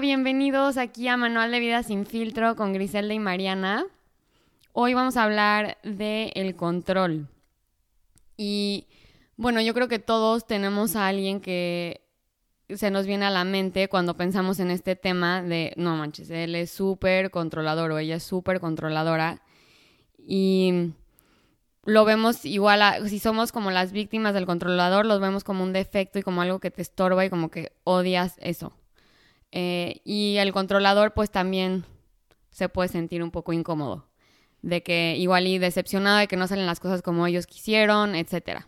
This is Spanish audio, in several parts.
Bienvenidos aquí a Manual de Vida sin filtro con Griselda y Mariana. Hoy vamos a hablar de el control. Y bueno, yo creo que todos tenemos a alguien que se nos viene a la mente cuando pensamos en este tema de, no manches, él es súper controlador o ella es súper controladora. Y lo vemos igual, a, si somos como las víctimas del controlador, los vemos como un defecto y como algo que te estorba y como que odias eso. Eh, y el controlador pues también se puede sentir un poco incómodo, de que igual y decepcionado de que no salen las cosas como ellos quisieron, etcétera.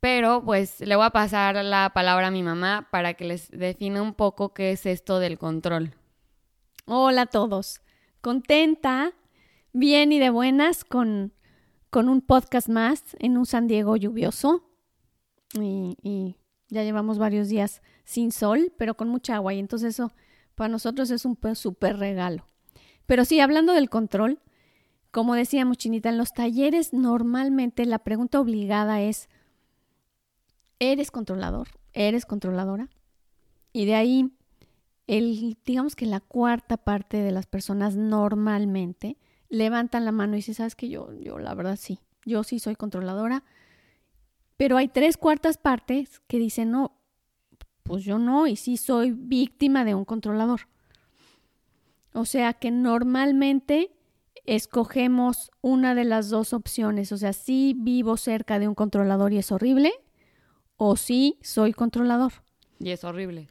Pero pues le voy a pasar la palabra a mi mamá para que les define un poco qué es esto del control. Hola a todos. Contenta, bien y de buenas con, con un podcast más en un San Diego lluvioso. Y ya llevamos varios días sin sol, pero con mucha agua. Y entonces eso para nosotros es un súper regalo. Pero sí, hablando del control, como decíamos, Chinita, en los talleres normalmente la pregunta obligada es, ¿eres controlador? ¿Eres controladora? Y de ahí, el, digamos que la cuarta parte de las personas normalmente levantan la mano y dicen, ¿sabes que Yo, yo la verdad sí, yo sí soy controladora pero hay tres cuartas partes que dicen, no, pues yo no, y sí soy víctima de un controlador. O sea que normalmente escogemos una de las dos opciones. O sea, sí vivo cerca de un controlador y es horrible, o sí soy controlador. Y es horrible.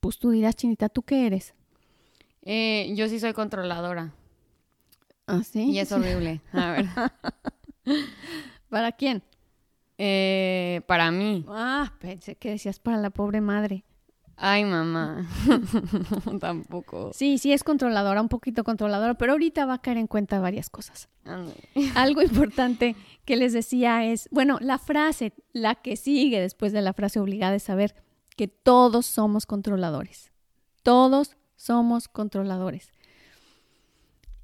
Pues tú dirás, Chinita, ¿tú qué eres? Eh, yo sí soy controladora. ¿Ah, sí? Y es horrible. A ver. ¿Para quién? Eh, para mí. Ah, pensé que decías para la pobre madre. Ay, mamá. Tampoco. Sí, sí es controladora, un poquito controladora, pero ahorita va a caer en cuenta varias cosas. Algo importante que les decía es, bueno, la frase, la que sigue después de la frase obligada es saber que todos somos controladores. Todos somos controladores.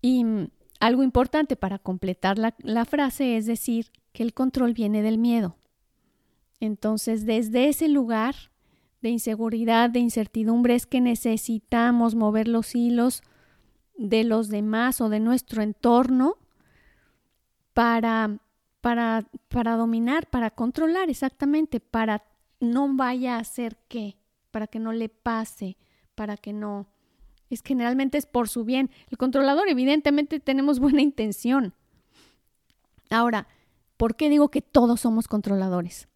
Y mm, algo importante para completar la, la frase es decir que el control viene del miedo. Entonces, desde ese lugar de inseguridad, de incertidumbre, es que necesitamos mover los hilos de los demás o de nuestro entorno para, para, para dominar, para controlar exactamente, para no vaya a hacer qué, para que no le pase, para que no... Es generalmente es por su bien. El controlador, evidentemente, tenemos buena intención. Ahora, ¿Por qué digo que todos somos controladores?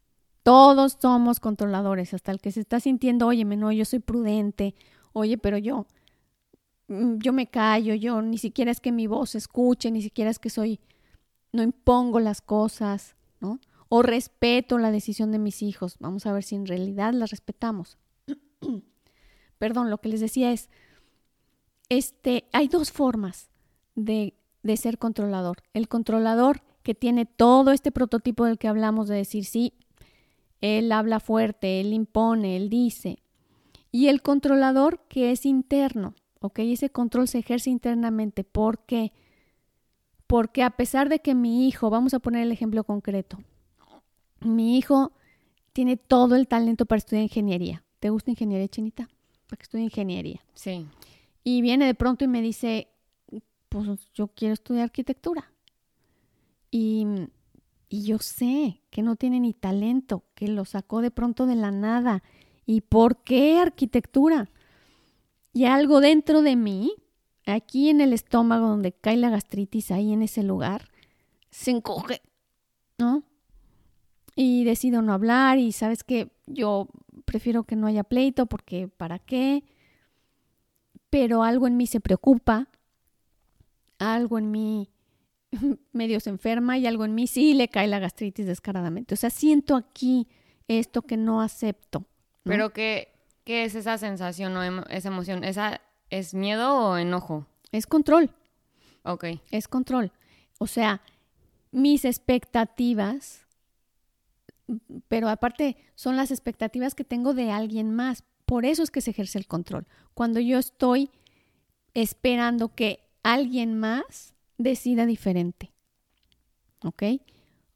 Todos somos controladores, hasta el que se está sintiendo, oye, no, yo soy prudente, oye, pero yo, mm, yo me callo, yo ni siquiera es que mi voz se escuche, ni siquiera es que soy, no impongo las cosas, ¿no? O respeto la decisión de mis hijos. Vamos a ver si en realidad la respetamos. Perdón, lo que les decía es, este, hay dos formas de, de ser controlador. El controlador que tiene todo este prototipo del que hablamos de decir, sí, él habla fuerte, él impone, él dice. Y el controlador que es interno, ¿ok? Ese control se ejerce internamente. ¿Por qué? Porque a pesar de que mi hijo, vamos a poner el ejemplo concreto, mi hijo tiene todo el talento para estudiar ingeniería. ¿Te gusta ingeniería, Chinita? Para que estudie ingeniería. Sí. Y viene de pronto y me dice, pues yo quiero estudiar arquitectura. Y, yo sé que no tiene ni talento, que lo sacó de pronto de la nada. ¿Y por qué arquitectura? Y algo dentro de mí, aquí en el estómago donde cae la gastritis, ahí en ese lugar, se encoge, ¿no? Y decido no hablar y sabes que yo prefiero que no haya pleito porque ¿para qué? Pero algo en mí se preocupa, algo en mí medio se enferma y algo en mí sí le cae la gastritis descaradamente. O sea, siento aquí esto que no acepto. Pero ¿qué, ¿qué es esa sensación o esa emoción? ¿Esa es miedo o enojo? Es control. Ok. Es control. O sea, mis expectativas, pero aparte son las expectativas que tengo de alguien más. Por eso es que se ejerce el control. Cuando yo estoy esperando que alguien más decida diferente. ¿Ok?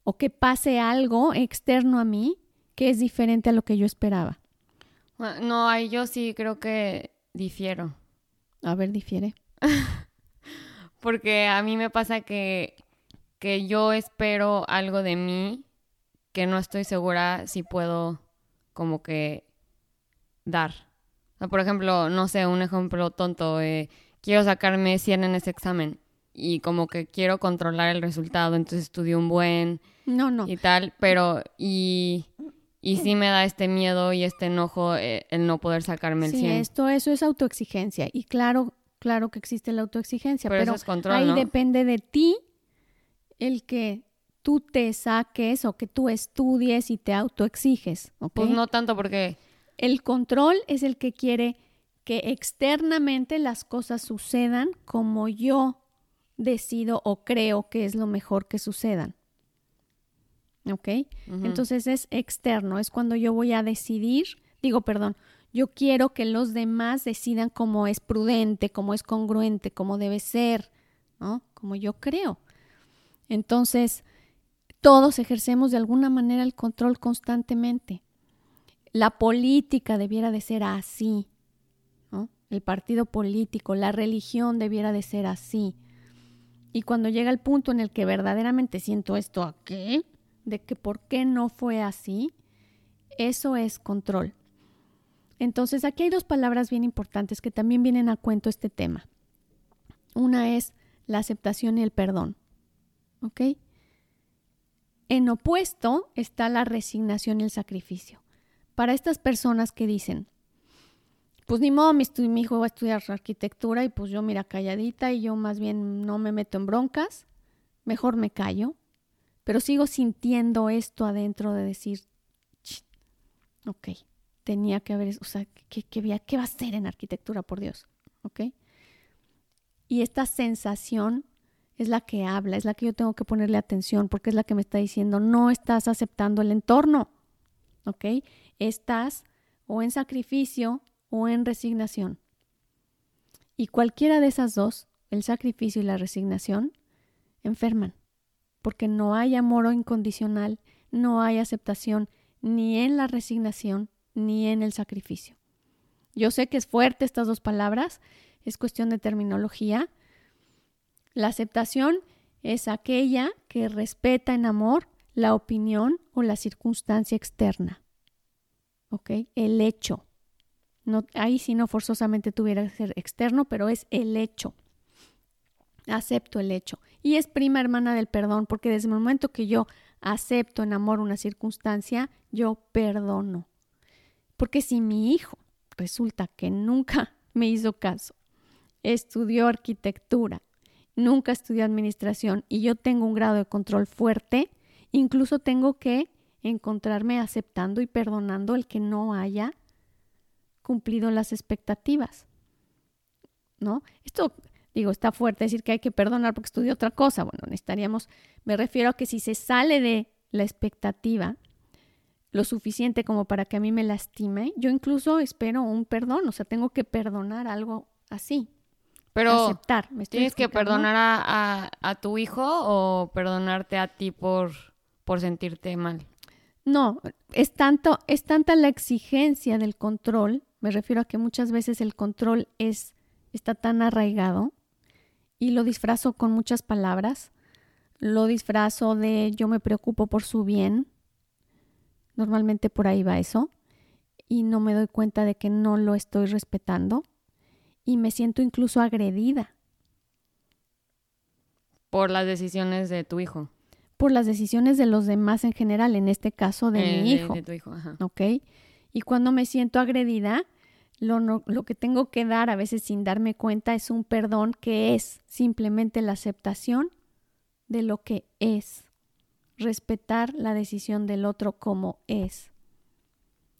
O que pase algo externo a mí que es diferente a lo que yo esperaba. No, yo sí creo que difiero. A ver, difiere. Porque a mí me pasa que, que yo espero algo de mí que no estoy segura si puedo como que dar. por ejemplo, no sé, un ejemplo tonto, eh, quiero sacarme 100 en ese examen y como que quiero controlar el resultado, entonces estudio un buen no, no. y tal, pero y, y sí me da este miedo y este enojo eh, el no poder sacarme el sí, esto eso es autoexigencia y claro, claro que existe la autoexigencia, pero, ahí depende de ti el que tú te saques o que tú estudies y te autoexiges, Pues no tanto porque el control es el que quiere que externamente las cosas sucedan como yo decido o creo que es lo mejor que sucedan. ¿Ok? Entonces es externo, es cuando yo voy a decidir, digo, perdón, yo quiero que los demás decidan cómo es prudente, cómo es congruente, cómo debe ser, ¿no? Como yo creo. Entonces, todos ejercemos de alguna manera el control constantemente. La política debiera de ser así, ¿no? El partido político, la religión debiera de ser así. Y cuando llega el punto en el que verdaderamente siento esto aquí, de que por qué no fue así, eso es control. Entonces, aquí hay dos palabras bien importantes que también vienen a cuento este tema. Una es la aceptación y el perdón. ¿Ok? En opuesto está la resignación y el sacrificio. Para estas personas que dicen, pues ni modo, mi, hijo va a estudiar arquitectura y pues yo mira calladita y yo más bien no me meto en broncas, mejor me callo, pero sigo sintiendo esto adentro de decir, ok, tenía que haber, o sea, ¿qué, qué, va a hacer en arquitectura, por Dios? ¿Ok? Y esta sensación es la que habla, es la que yo tengo que ponerle atención porque es la que me está diciendo, no estás aceptando el entorno, ¿ok? Estás o en sacrificio o en resignación. Y cualquiera de esas dos, el sacrificio y la resignación, enferman, porque no hay amor incondicional, no hay aceptación ni en la resignación ni en el sacrificio. Yo sé que es fuerte estas dos palabras, es cuestión de terminología. La aceptación es aquella que respeta en amor la opinión o la circunstancia externa. ¿Ok? El hecho. Ahí sí no forzosamente tuviera que ser externo, pero es el hecho. Acepto el hecho. Y es prima hermana del perdón, porque desde el momento que yo acepto en amor una circunstancia, yo perdono. Porque si mi hijo resulta que nunca me hizo caso, estudió arquitectura, nunca estudió administración y yo tengo un grado de control fuerte, incluso tengo que encontrarme aceptando y perdonando el que no haya cumplido las expectativas. ¿No? Esto, digo, está fuerte decir que hay que perdonar porque estudió otra cosa. Bueno, necesitaríamos, me refiero a que si se sale de la expectativa lo suficiente como para que a mí me lastime, yo incluso espero un perdón, o sea, tengo que perdonar algo así. Pero aceptar. ¿Tienes que perdonar a, a, tu hijo o perdonarte a ti por, por sentirte mal? No, es tanto, es tanta la exigencia del control me refiero a que muchas veces el control es, está tan arraigado y lo disfrazo con muchas palabras. Lo disfrazo de yo me preocupo por su bien. Normalmente por ahí va eso. Y no me doy cuenta de que no lo estoy respetando. Y me siento incluso agredida. Por las decisiones de tu hijo. Por las decisiones de los demás en general, en este caso de mi eh, hijo. De, tu hijo, ajá. ¿Ok? Y cuando me siento agredida, lo, lo, que tengo que dar a veces sin darme cuenta es un perdón que es simplemente la aceptación de lo que es. Respetar la decisión del otro como es.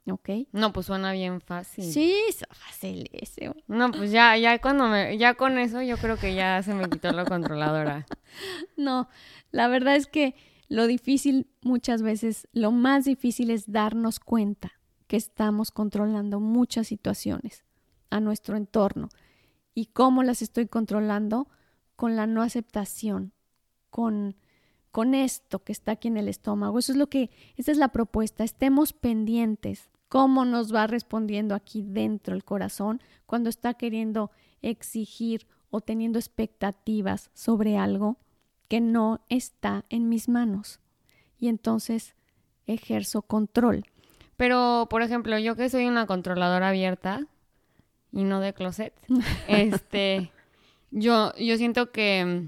¿Ok? No, pues suena bien fácil. Sí, es fácil ese. No, pues ya, ya cuando me, ya con eso yo creo que ya se me quitó la controladora. no, la verdad es que lo difícil muchas veces, lo más difícil es darnos cuenta que estamos controlando muchas situaciones a nuestro entorno. ¿Y cómo las estoy controlando? Con la no aceptación, con, con esto que está aquí en el estómago. Eso es lo que, esa es la propuesta. Estemos pendientes cómo nos va respondiendo aquí dentro el corazón cuando está queriendo exigir o teniendo expectativas sobre algo que no está en mis manos. Y entonces ejerzo control. Pero, por ejemplo, yo que soy una controladora abierta y no de closet, este, yo, yo siento que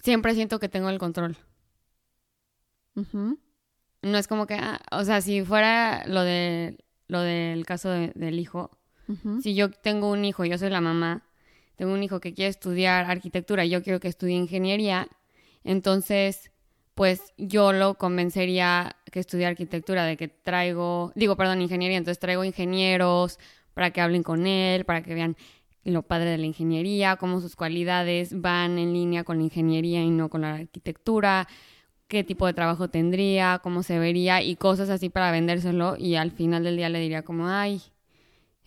siempre siento que tengo el control. No es como que, ah, o sea, si fuera lo de lo del caso del hijo, si yo tengo un hijo, yo soy la mamá, tengo un hijo que quiere estudiar arquitectura y yo quiero que estudie ingeniería, entonces, pues yo lo convencería que estudie arquitectura, de que traigo, digo, perdón, ingeniería, entonces traigo ingenieros para que hablen con él, para que vean lo padre de la ingeniería, cómo sus cualidades van en línea con la ingeniería y no con la arquitectura, qué tipo de trabajo tendría, cómo se vería y cosas así para vendérselo y al final del día le diría como, ay,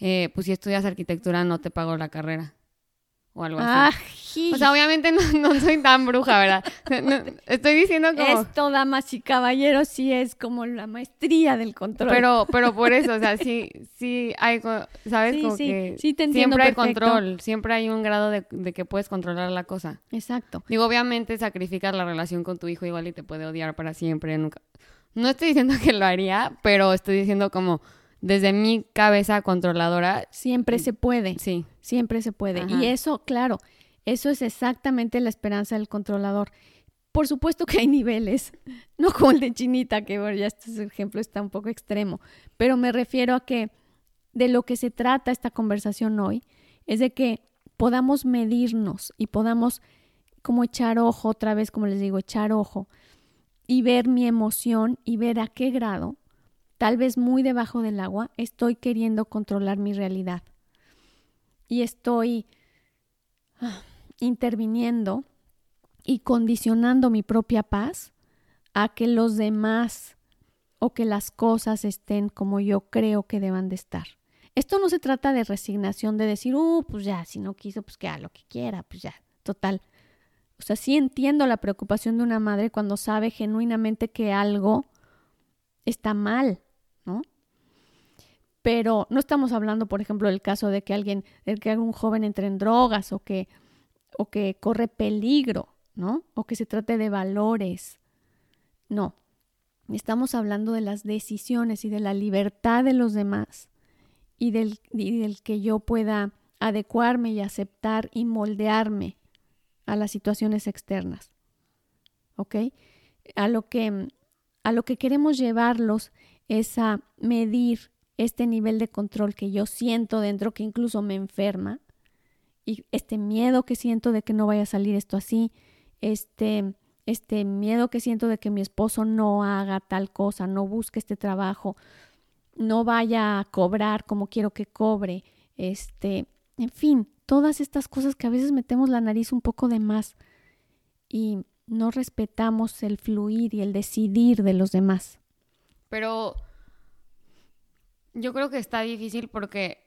eh, pues si estudias arquitectura no te pago la carrera o algo así. O sea, obviamente no, soy tan bruja, ¿verdad? estoy diciendo como... Esto, damas y caballeros, sí es como la maestría del control. Pero, pero por eso, o sea, sí, sí hay, ¿sabes? Sí, sí, sí te entiendo Siempre hay control, siempre hay un grado de, que puedes controlar la cosa. Exacto. Digo, obviamente sacrificas la relación con tu hijo igual y te puede odiar para siempre, nunca... No estoy diciendo que lo haría, pero estoy diciendo como desde mi cabeza controladora. Siempre se puede. Sí. Siempre se puede. Y eso, claro, eso es exactamente la esperanza del controlador. Por supuesto que hay niveles, no como el de Chinita, que bueno, ya este ejemplo está un poco extremo, pero me refiero a que de lo que se trata esta conversación hoy es de que podamos medirnos y podamos como echar ojo otra vez, como les digo, echar ojo y ver mi emoción y ver a qué grado tal vez muy debajo del agua, estoy queriendo controlar mi realidad. Y estoy ah, interviniendo y condicionando mi propia paz a que los demás o que las cosas estén como yo creo que deban de estar. Esto no se trata de resignación, de decir, uh, pues ya, si no quiso, pues que haga lo que quiera, pues ya, total. O sea, sí entiendo la preocupación de una madre cuando sabe genuinamente que algo está mal ¿no? Pero no estamos hablando, por ejemplo, del caso de que alguien, de que algún joven entre en drogas o que, o que corre peligro, ¿no? O que se trate de valores. No. Estamos hablando de las decisiones y de la libertad de los demás y del, y del que yo pueda adecuarme y aceptar y moldearme a las situaciones externas. ¿Ok? A lo que, a lo que queremos llevarlos es a medir este nivel de control que yo siento dentro, que incluso me enferma, y este miedo que siento de que no vaya a salir esto así, este, este miedo que siento de que mi esposo no haga tal cosa, no busque este trabajo, no vaya a cobrar como quiero que cobre, este, en fin, todas estas cosas que a veces metemos la nariz un poco de más y no respetamos el fluir y el decidir de los demás. Pero yo creo que está difícil porque,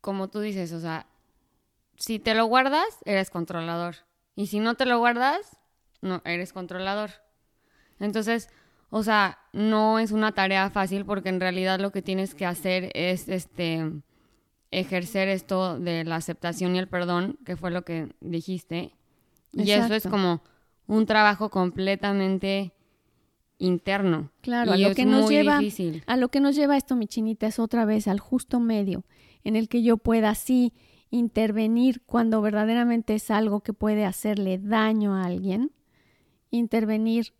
como tú dices, o sea, si te lo guardas, eres controlador. Y si no te lo guardas, no eres controlador. Entonces, o sea, no es una tarea fácil porque en realidad lo que tienes que hacer es este ejercer esto de la aceptación y el perdón, que fue lo que dijiste. Y eso es como un trabajo completamente interno. Claro, a lo que nos lleva a lo que nos lleva esto, mi chinita, es otra vez al justo medio en el que yo pueda así intervenir cuando verdaderamente es algo que puede hacerle daño a alguien, intervenir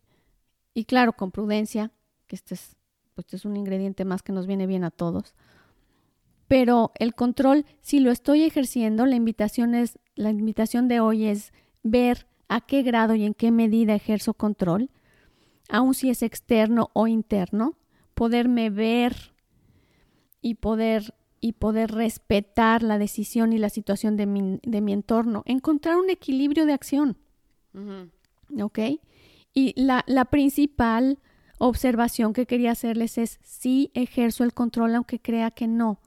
y claro, con prudencia, que este es pues este es un ingrediente más que nos viene bien a todos. Pero el control, si lo estoy ejerciendo, la invitación es la invitación de hoy es ver a qué grado y en qué medida ejerzo control aun si es externo o interno, poderme ver y poder y poder respetar la decisión y la situación de mi, de mi entorno, encontrar un equilibrio de acción. ¿Ok? Y la, la principal observación que quería hacerles es si ejerzo el control aunque crea que no.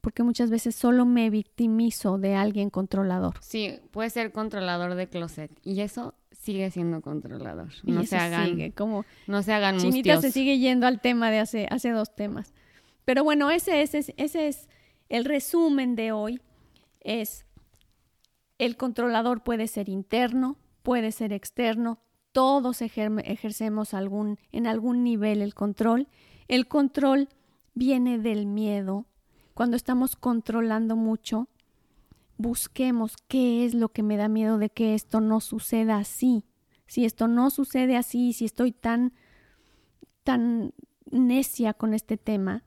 Porque muchas veces solo me victimizo de alguien controlador. Sí, puede ser controlador de closet y eso sigue siendo controlador. No se hagan, sigue, como no se hagan Chinita se sigue yendo al tema de hace, hace dos temas. Pero bueno, ese, ese, ese es el resumen de hoy. Es el controlador puede ser interno, puede ser externo, todos ejercemos algún, en algún nivel el control. El control viene del miedo. Cuando estamos controlando mucho, busquemos qué es lo que me da miedo de que esto no suceda así. Si esto no sucede así, si estoy tan, tan necia con este tema,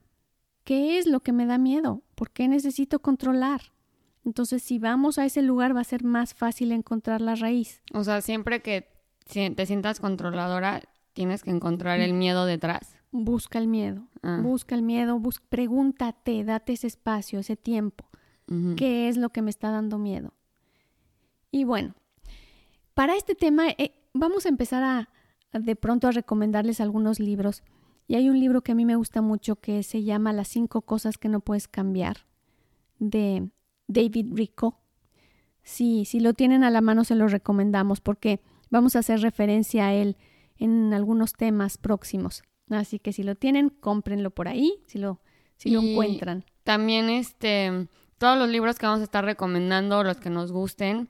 ¿qué es lo que me da miedo? ¿Por qué necesito controlar? Entonces, si vamos a ese lugar, va a ser más fácil encontrar la raíz. O sea, siempre que te sientas controladora, tienes que encontrar el miedo detrás. Busca el miedo, ah. busca el miedo, pregúntate, date ese espacio, ese tiempo. ¿Qué es lo que me está dando miedo? Y bueno, para este tema eh, vamos a empezar a, de pronto a recomendarles algunos libros. Y hay un libro que a mí me gusta mucho que se llama Las cinco cosas que no puedes cambiar de David Rico. Sí, si lo tienen a la mano se lo recomendamos porque vamos a hacer referencia a él en algunos temas próximos. Así que si lo tienen, cómprenlo por ahí, si lo, si lo encuentran. También este, todos los libros que vamos a estar recomendando, los que nos gusten,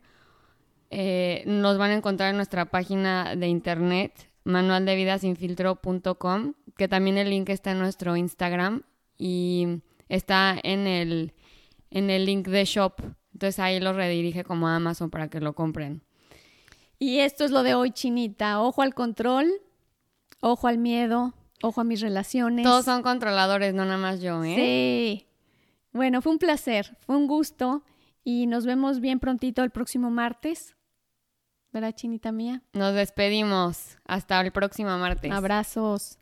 eh, nos van a encontrar en nuestra página de internet, manualdevidasinfiltro.com, que también el link está en nuestro Instagram y está en el en el link de shop. Entonces ahí lo redirige como a Amazon para que lo compren. Y esto es lo de hoy, Chinita. Ojo al control, ojo al miedo, ojo a mis relaciones. Todos son controladores, no nada más yo, ¿eh? Sí. Bueno, fue un placer, fue un gusto y nos vemos bien prontito el próximo martes. ¿Verdad, Chinita mía? Nos despedimos. Hasta el próximo martes. Abrazos.